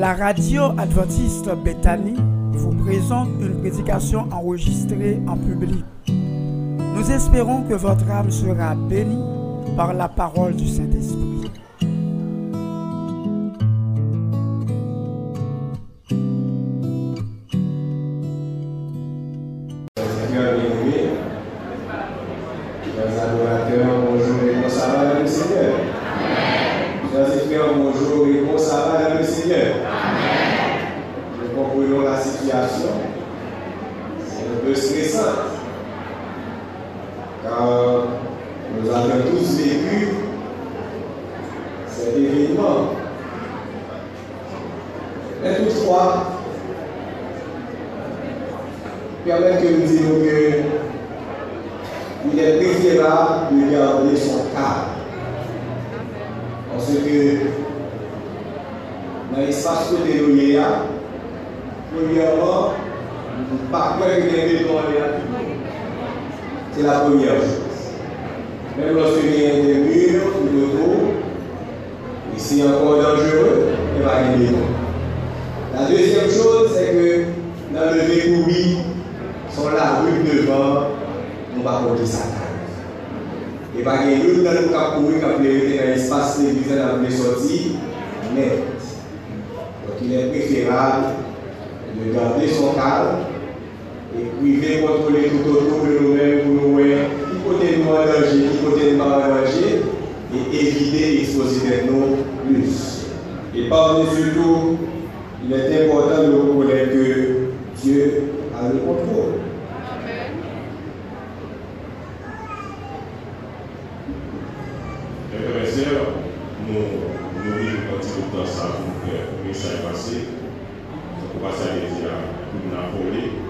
La radio adventiste Bethany vous présente une prédication enregistrée en public. Nous espérons que votre âme sera bénie par la parole du Saint-Esprit. car nous avons tous vécu cet événement. Mais toutefois, permet que nous disions que il est préférable de garder son calme. Parce que dans l'espace de l'éloigné, premièrement, nous ne pouvons pas que les gens C'est la première chose. Même lorsqu'il y a des murs ou d'autres, ici encore dangereux, il va des bétons. La deuxième chose, c'est que dans le découvert, sur la rue devant, nous va porter sa carte. Et pas une dans le cap courir été dans l'espace l'église dans les sorties, net. Donc il est préférable de garder son calme et priver contrôler tout autour de nous-mêmes pour nous voir qui côté nous en danger, qui côté nous en et éviter d'exposer nous plus. Et par-dessus tout, il est important de reconnaître que Dieu a le contrôle. Frères et sœurs, nous nous vivons un petit peu de temps ça pour que le message passé. On va s'arrêter là pour nous appeler.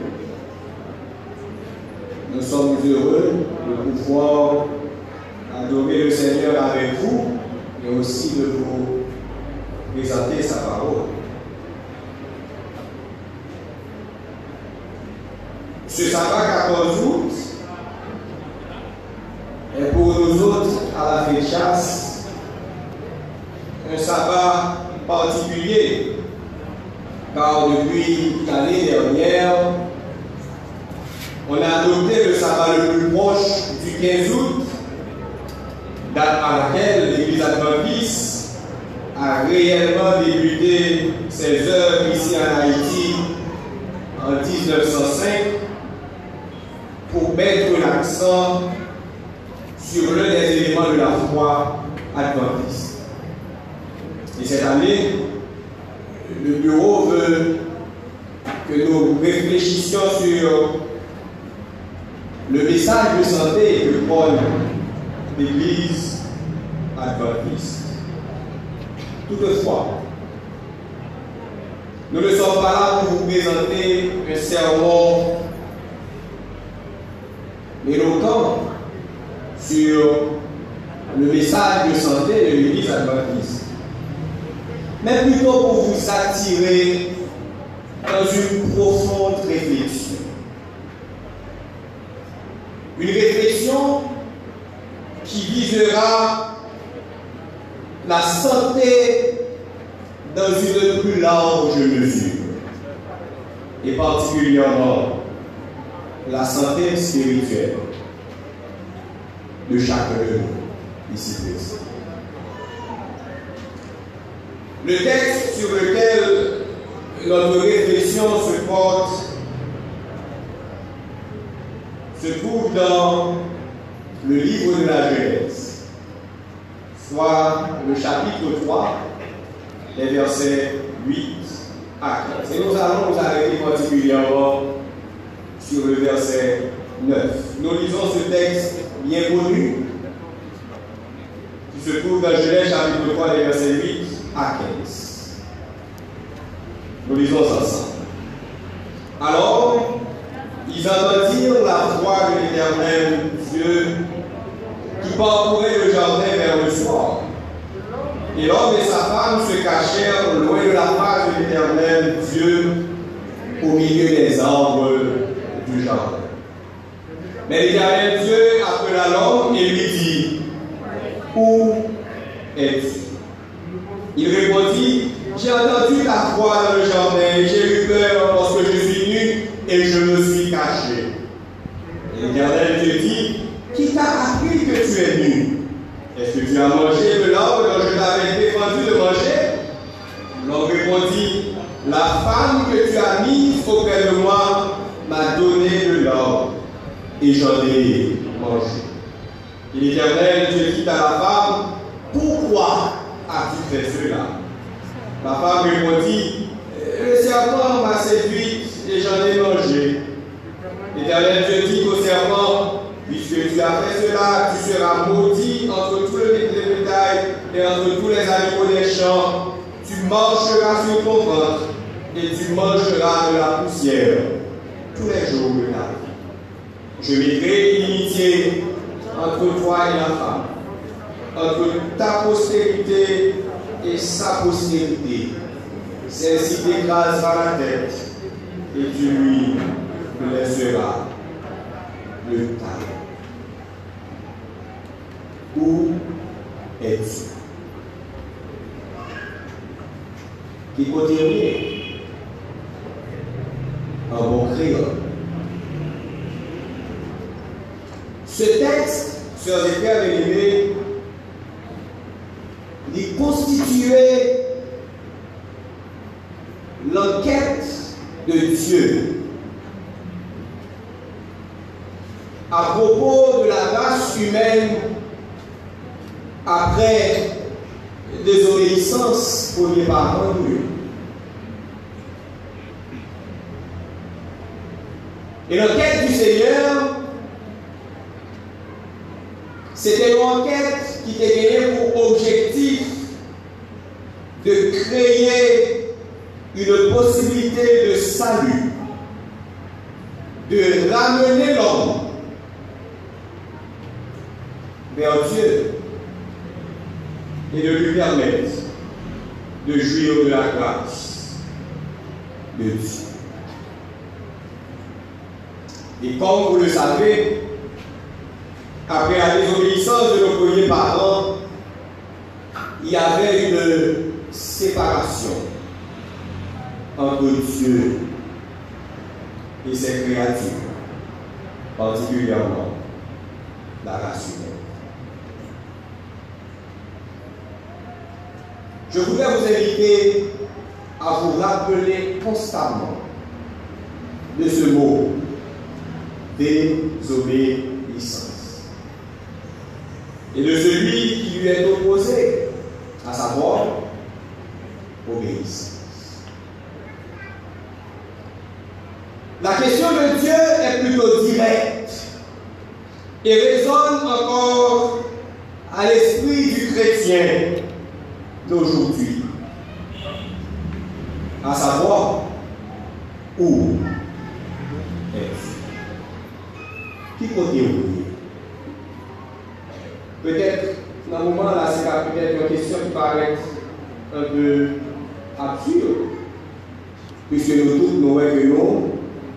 sommes heureux de pouvoir adorer le Seigneur avec vous et aussi de vous présenter sa parole. Ce sabbat 14 août est pour nous autres à la fête chasse un sabbat particulier car depuis l'année dernière on a adopté le sabbat le plus proche du 15 août date à laquelle l'église adventiste a réellement débuté ses œuvres ici en Haïti en 1905 pour mettre l'accent sur l'un des éléments de la foi adventiste. Et cette année, le bureau veut que nous réfléchissions sur le message de santé que prône l'Église adventiste. Toutefois, nous ne sommes pas là pour vous présenter un sermon éloquent sur le message de santé de l'Église adventiste, mais plutôt pour vous attirer dans une profonde réflexion. Une réflexion qui la santé dans une plus large mesure, et particulièrement la santé spirituelle de chacun ici présent. Le texte sur lequel notre réflexion se porte se trouve dans le livre de la Genèse, soit le chapitre 3, les versets 8 à 15. Et nous allons nous arrêter particulièrement sur le verset 9. Nous lisons ce texte bien connu qui se trouve dans Genèse chapitre 3, les versets 8 à 15. Nous lisons ensemble. Alors, ils entendirent la voix de l'éternel Dieu parcourait le jardin vers le soir. Et l'homme et sa femme se cachèrent loin de la face de l'éternel Dieu au milieu des arbres du jardin. Mais l'éternel Dieu appela l'homme et lui dit, Où es-tu? Il répondit, J'ai entendu ta voix dans le jardin j'ai eu peur parce que je suis nu et je me suis caché. Et l'éternel Dieu dit, Qui t'a appris que tu es nu Est-ce que tu as mangé de l'arbre dont je t'avais défendu de manger L'homme répondit, La femme que tu as mise auprès de moi m'a donné de l'arbre et j'en ai mangé. Et l'Éternel Dieu dit à la femme, Pourquoi as-tu fait cela? La femme répondit, Le serpent m'a séduite et j'en ai mangé. L'Éternel Dieu dit au serpent, Puisque tu as fait cela, tu seras maudit entre tous les bétail et entre tous les animaux des champs. Tu marcheras sur ton ventre et tu mangeras de la poussière tous les jours de ta vie. Je mettrai l'unité entre toi et la femme, entre ta postérité et sa postérité. Celle-ci t'écrasera la tête et tu lui laisseras le talent. Où es-tu? Qui continue un bon. Ce texte, sœurs et frères bien-aimés, il constituait l'enquête de Dieu à propos de la race humaine après désobéissance pour les parents de Dieu. Et l'enquête du Seigneur, c'était une enquête qui était gagnée pour objectif de créer une possibilité de salut, de ramener l'homme vers Dieu et de lui permettre de jouir de la grâce de Dieu. Et comme vous le savez, après la désobéissance de nos premiers parents, il y avait une séparation entre Dieu et ses créatures, particulièrement la race humaine. Je voudrais vous inviter à vous rappeler constamment de ce mot, désobéissance, et de celui qui lui est opposé, à savoir obéissance. La question de Dieu est plutôt directe et résonne encore à l'esprit du chrétien d'aujourd'hui. À savoir, où est-ce? Qui vous Peut-être, dans le moment là, c'est peut-être une question qui paraît un peu absurde, puisque nous tous nous revenons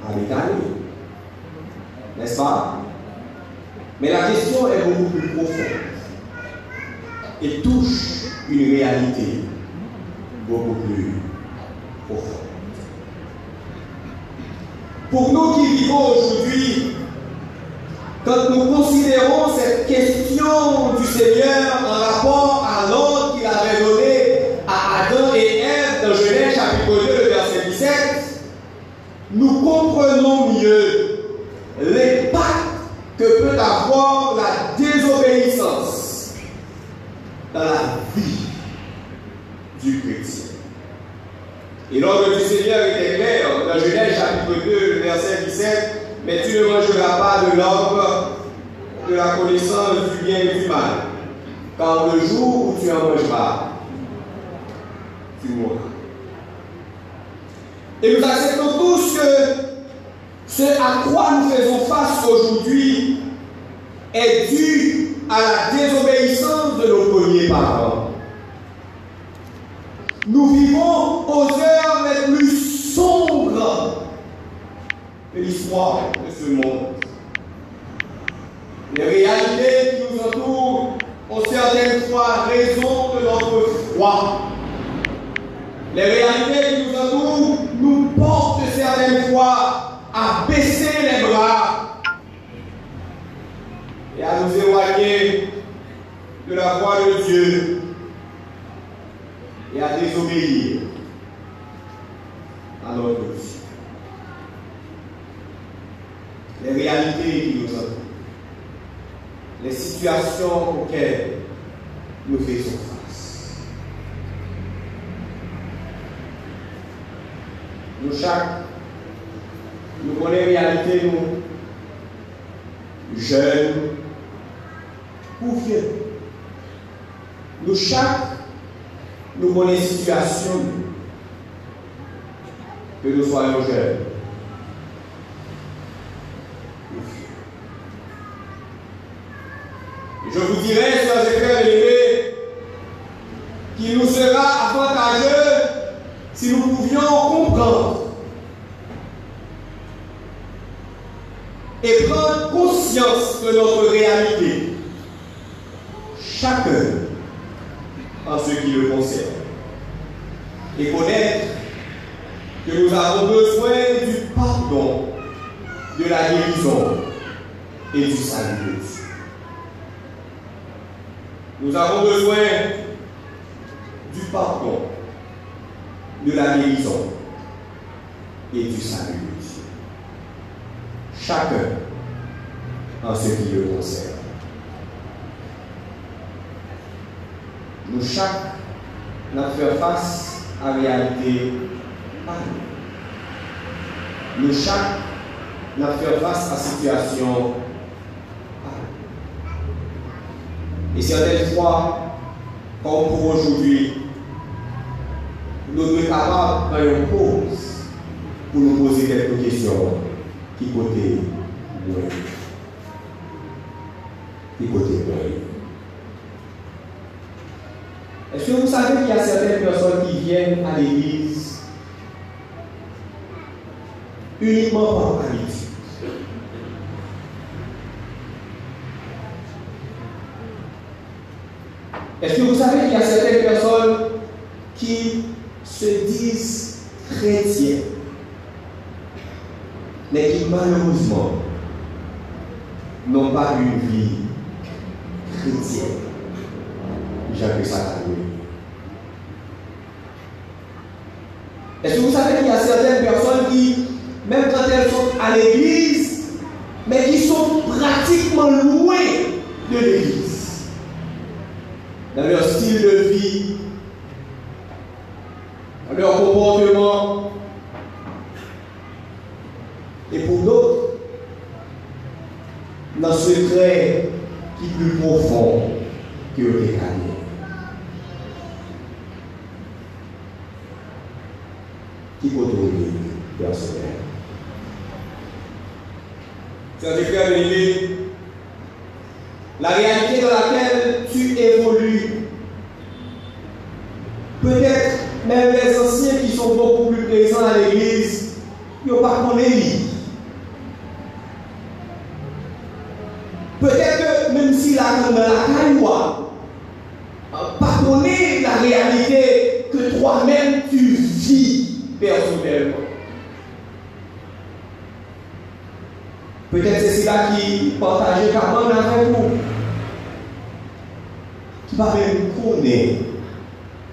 à l'Italie. N'est-ce pas? Mais la question est beaucoup plus profonde et touche une réalité beaucoup plus profonde. Pour nous qui vivons aujourd'hui, quand nous considérons cette question du Seigneur en rapport à l'ordre qu'il avait donné à Adam et Ève dans Genèse chapitre 2, verset 17, nous comprenons mieux l'impact que peut avoir la désobéissance dans la vie du chrétien. Et l'ordre du Seigneur était clair dans Genèse chapitre 2, verset 17, mais tu ne mangeras pas de l'arbre de la connaissance du bien et du mal, car le jour où tu en mangeras, tu mourras. Et nous acceptons tous que ce à quoi nous faisons face aujourd'hui est dû à la désobéissance de nos premiers parents. Nous vivons aux heures les plus sombres de l'histoire de ce monde. Les réalités qui nous entourent ont certaines fois raison de notre foi. Les réalités qui nous entourent nous portent certaines fois à baisser les bras et à nous éloigner de la voie de Dieu et à désobéir à notre Dieu. Les réalités qui nous entourent, les situations auxquelles nous faisons face. Nous chaque, les réalités, nous, jeunes ou vieux. Nous chaque, nous connaissons les situations, que nous soyons jeunes. Je vous dirais, chers frères élevés, qu'il nous sera avantageux si nous pouvions comprendre et prendre conscience notre réalité, chacun en ce qui le concerne, et connaître que nous avons besoin du pardon, de la guérison et du salut. Nous avons besoin du pardon, de la guérison et du salut. Chacun en ce qui le concerne. Nous chaque n'a fait face à la réalité nous. Nous chaque n'a fait face à la situation nous. Et certaines fois, comme pour aujourd'hui, nous sommes capables de une pause pour nous poser quelques questions qui côté moi. Est-ce que vous savez qu'il y a certaines personnes qui viennent à l'église uniquement par habitude Est-ce que vous savez qu'il y a certaines personnes qui se disent chrétiens, mais qui malheureusement n'ont pas une vie chrétienne J'appelle ça la Est-ce que vous savez qu'il y a certaines personnes qui, même quand elles sont à l'église, mais qui sont pratiquement loin de l'église, dans leur style de vie, dans leur comportement, et pour d'autres, dans ce trait plus profond que le gagné. qui autorise personnel. C'est frères bien la réalité dans laquelle tu évolues, peut-être même les anciens qui sont beaucoup plus présents à l'église, ils n'ont pas connu. Que même si la, la réalité que toi-même tu vis personnellement. Peut-être c'est cela qui partageait carrément avec vous. Qui va même connaître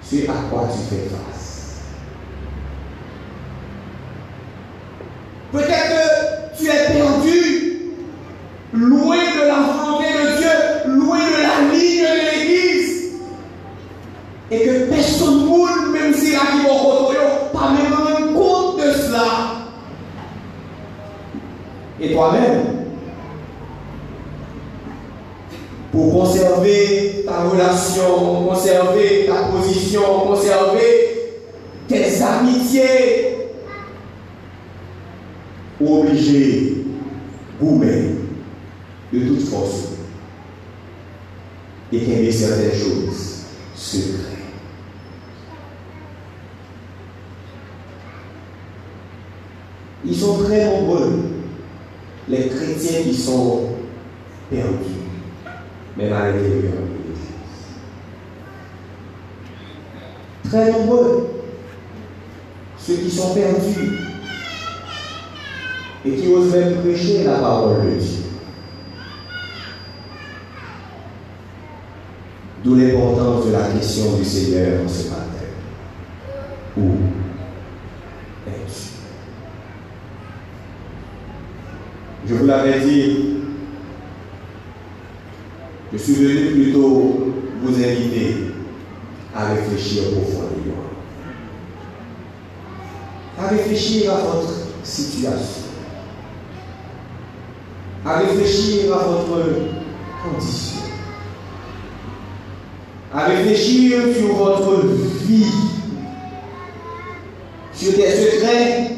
ce à quoi tu fais face. Peut-être que tu es perdu, loin de la volonté de Dieu, loin de la ligne de l'Église, et que personne ne même si la qui va pas même rendre compte de cela. Et toi-même, pour conserver ta relation, conserver ta position, conserver tes amitiés, obligé, goumer de toute force et certaines choses secrètes. Ils sont très nombreux, les chrétiens qui sont perdus, même à l'intérieur de l'Église. Très nombreux, ceux qui sont perdus et qui osent même prêcher la parole de Dieu. D'où l'importance de la question du Seigneur ce matin. Où es-tu Je vous l'avais dit, je suis venu plutôt vous inviter à réfléchir profondément. À réfléchir à votre situation. À réfléchir à votre condition à réfléchir sur votre vie, sur des secrets,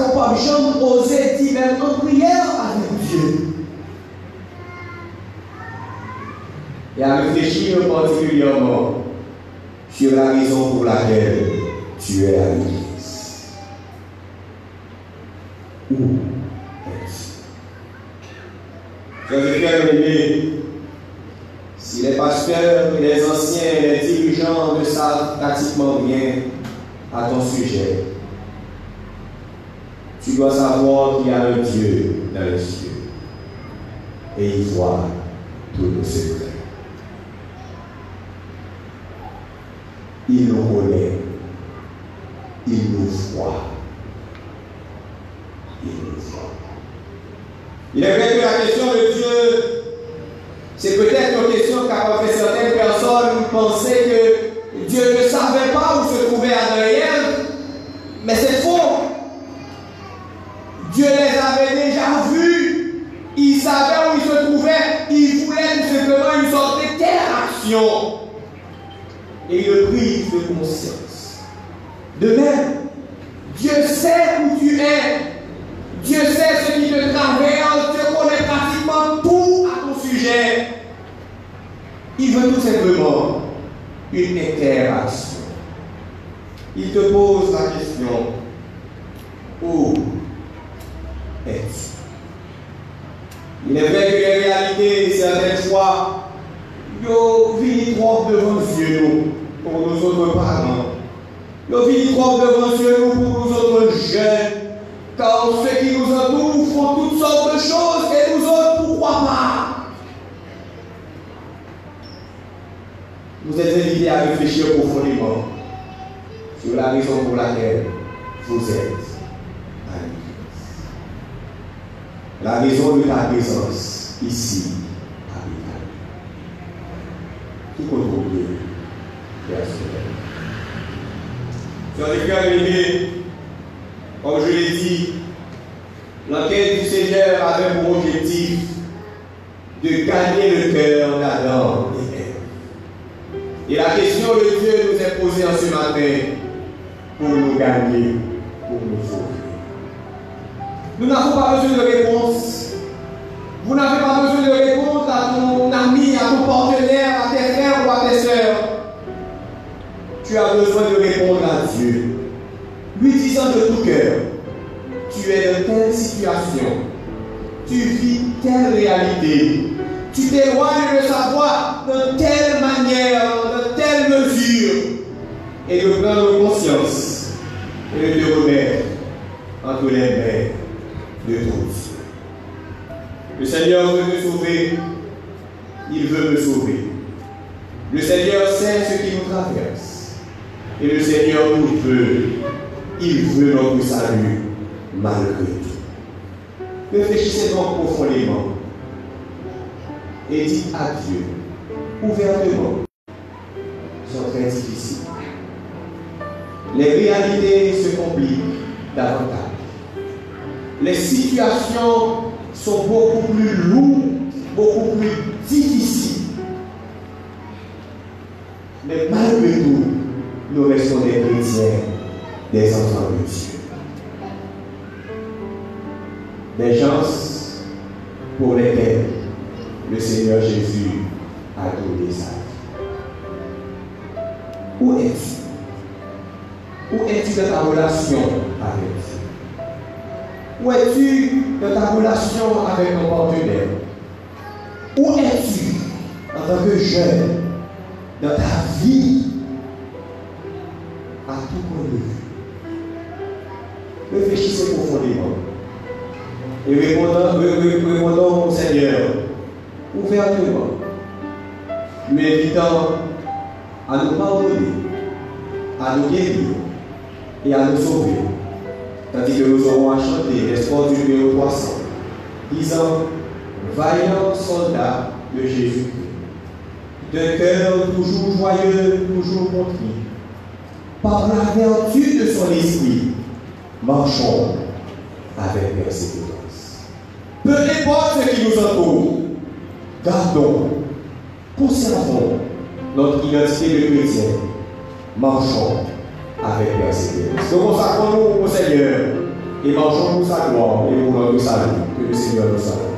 sa compagnie, oser dire même en prière avec Dieu. Et à réfléchir particulièrement sur la raison pour laquelle tu es à l'église. Où est-ce si les pasteurs, les anciens, les dirigeants ne savent pratiquement rien à ton sujet, tu dois savoir qu'il y a un Dieu dans les cieux et il voit tous nos secrets. Il nous connaît, il nous voit, il nous voit. Il est vrai que la question de Dieu c'est peut-être une question qu'a fait certaines personnes penser que de. De même, Dieu sait où tu es, Dieu sait ce qui te traverse, Dieu connaît pratiquement tout à ton sujet. Il veut tout simplement une interaction. Il te pose la question, où es-tu? Il est vrai que les réalités, certaines fois, vini trop devant Dieu pour nous autres parents. Yo vini trop devant Dieu pour nous autres jeunes. Car ceux qui nous entourent font toutes sortes de choses et nous autres, pourquoi pas Vous êtes invités à réfléchir profondément sur la raison pour laquelle vous êtes à l'église. La raison de ta présence ici à l'église. Qui contribue personnellement. Sur les cœurs aimés, comme je l'ai dit, l'enquête du Seigneur avait pour objectif de gagner le cœur d'Adam et la question de Dieu nous est posée en ce matin pour nous gagner, pour nous sauver. Nous n'avons pas besoin de réponse. Vous n'avez telle réalité, tu t'éloignes de sa voix de telle manière, de telle mesure, et de prendre conscience et de remettre entre les mains de tous. Le Seigneur veut te sauver, il veut me sauver. Le Seigneur sait ce qui nous traverse, et le Seigneur nous veut, il veut notre salut malgré tout. Réfléchissez donc profondément et dites à Dieu ouvertement sont très difficiles. Les réalités se compliquent davantage. Les situations sont beaucoup plus lourdes, beaucoup plus difficiles. Mais malgré tout, nous restons des chrétiens des enfants de Dieu. Des gens pour lesquels le Seigneur Jésus a donné sa vie. Où es-tu? Où es-tu dans ta relation avec Dieu? Où es-tu dans ta relation avec ton partenaire? Où es-tu en tant que jeune dans ta vie? À tout point de vue Réfléchissez profondément. Et répondons, au Seigneur ouvertement, lui invitant à nous pardonner, à nous guérir et à nous sauver. Tandis que nous aurons à chanter l'espoir du numéro 300, disant Vaillant soldat de Jésus, d'un cœur toujours joyeux, toujours contrit, par la vertu de son esprit, marchons avec persévérance. Peu importe ce qui nous entoure, gardons, conservons notre identité de chrétien. Marchons avec persévérance. Nous consacrons-nous au Seigneur et marchons pour sa gloire et pour notre salut. Que le Seigneur nous salue.